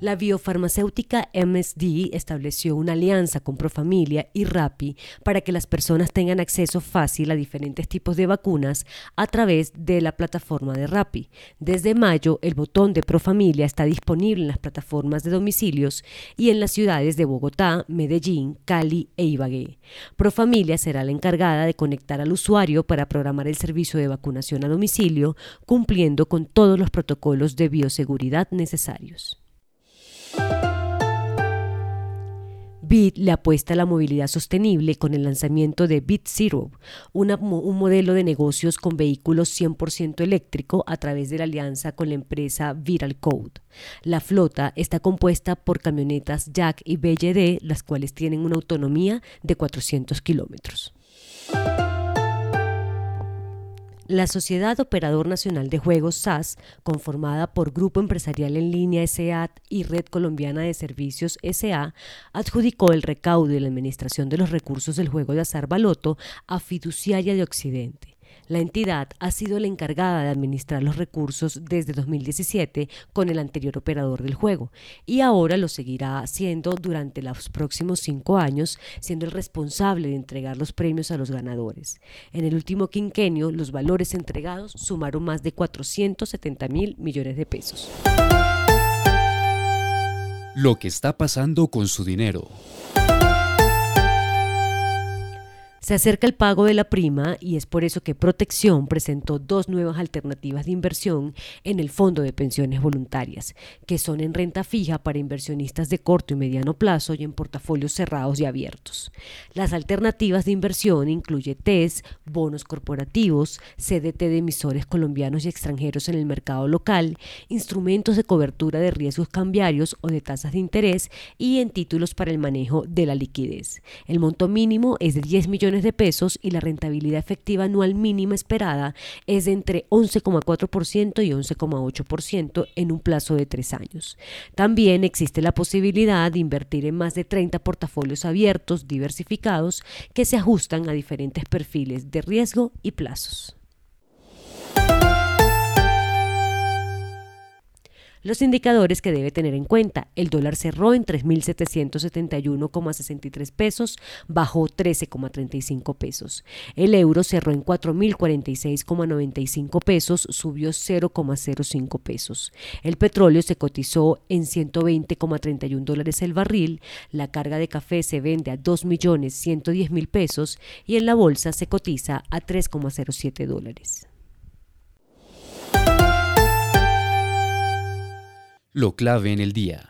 La biofarmacéutica MSD estableció una alianza con Profamilia y Rappi para que las personas tengan acceso fácil a diferentes tipos de vacunas a través de la plataforma de Rappi. Desde mayo, el botón de Profamilia está disponible en las plataformas de domicilios y en las ciudades de Bogotá, Medellín, Cali e Ibagué. Profamilia será la encargada de conectar al usuario para programar el servicio de vacunación a domicilio, cumpliendo con todos los protocolos de bioseguridad necesarios. Bit le apuesta a la movilidad sostenible con el lanzamiento de Bit Zero, un modelo de negocios con vehículos 100% eléctrico a través de la alianza con la empresa Viral Code. La flota está compuesta por camionetas Jack y BYD, las cuales tienen una autonomía de 400 kilómetros. La Sociedad Operador Nacional de Juegos SAS, conformada por Grupo Empresarial en Línea SEAT y Red Colombiana de Servicios SA, adjudicó el recaudo y la administración de los recursos del juego de azar baloto a Fiduciaria de Occidente. La entidad ha sido la encargada de administrar los recursos desde 2017 con el anterior operador del juego y ahora lo seguirá haciendo durante los próximos cinco años, siendo el responsable de entregar los premios a los ganadores. En el último quinquenio, los valores entregados sumaron más de 470 mil millones de pesos. Lo que está pasando con su dinero. Se acerca el pago de la prima y es por eso que Protección presentó dos nuevas alternativas de inversión en el Fondo de Pensiones Voluntarias, que son en renta fija para inversionistas de corto y mediano plazo y en portafolios cerrados y abiertos. Las alternativas de inversión incluyen TES, bonos corporativos, CDT de emisores colombianos y extranjeros en el mercado local, instrumentos de cobertura de riesgos cambiarios o de tasas de interés y en títulos para el manejo de la liquidez. El monto mínimo es de 10 millones de pesos y la rentabilidad efectiva anual mínima esperada es de entre 11,4% y 11,8% en un plazo de tres años. También existe la posibilidad de invertir en más de 30 portafolios abiertos diversificados que se ajustan a diferentes perfiles de riesgo y plazos. Los indicadores que debe tener en cuenta. El dólar cerró en 3.771,63 pesos, bajó 13,35 pesos. El euro cerró en 4.046,95 pesos, subió 0,05 pesos. El petróleo se cotizó en 120,31 dólares el barril. La carga de café se vende a 2.110.000 pesos y en la bolsa se cotiza a 3,07 dólares. Lo clave en el día.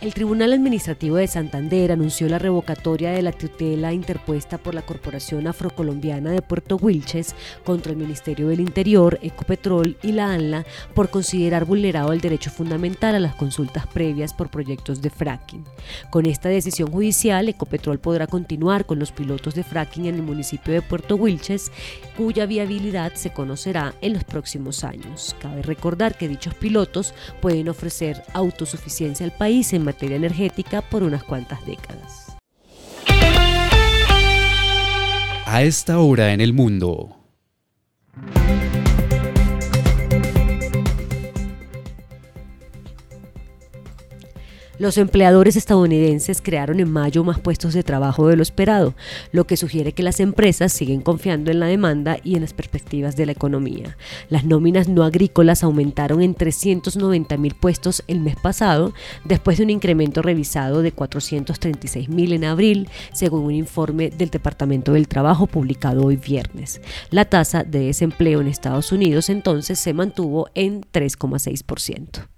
El Tribunal Administrativo de Santander anunció la revocatoria de la tutela interpuesta por la Corporación Afrocolombiana de Puerto Wilches contra el Ministerio del Interior, Ecopetrol y la ANLA por considerar vulnerado el derecho fundamental a las consultas previas por proyectos de fracking. Con esta decisión judicial, Ecopetrol podrá continuar con los pilotos de fracking en el municipio de Puerto Wilches, cuya viabilidad se conocerá en los próximos años. Cabe recordar que dichos pilotos pueden ofrecer autosuficiencia al país en materia energética por unas cuantas décadas. A esta hora en el mundo. Los empleadores estadounidenses crearon en mayo más puestos de trabajo de lo esperado, lo que sugiere que las empresas siguen confiando en la demanda y en las perspectivas de la economía. Las nóminas no agrícolas aumentaron en 390 mil puestos el mes pasado, después de un incremento revisado de 436 mil en abril, según un informe del Departamento del Trabajo publicado hoy viernes. La tasa de desempleo en Estados Unidos entonces se mantuvo en 3,6%.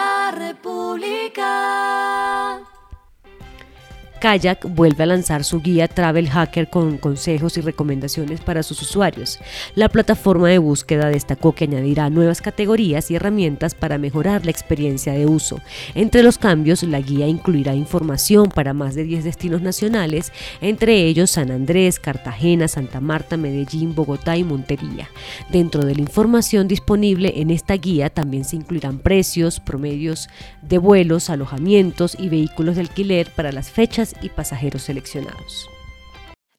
Kayak vuelve a lanzar su guía Travel Hacker con consejos y recomendaciones para sus usuarios. La plataforma de búsqueda destacó que añadirá nuevas categorías y herramientas para mejorar la experiencia de uso. Entre los cambios, la guía incluirá información para más de 10 destinos nacionales, entre ellos San Andrés, Cartagena, Santa Marta, Medellín, Bogotá y Montería. Dentro de la información disponible en esta guía también se incluirán precios, promedios de vuelos, alojamientos y vehículos de alquiler para las fechas y pasajeros seleccionados.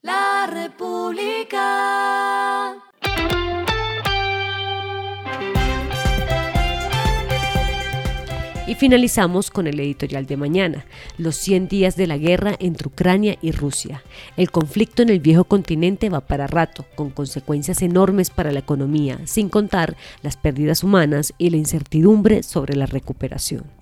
La República. Y finalizamos con el editorial de mañana, los 100 días de la guerra entre Ucrania y Rusia. El conflicto en el viejo continente va para rato, con consecuencias enormes para la economía, sin contar las pérdidas humanas y la incertidumbre sobre la recuperación.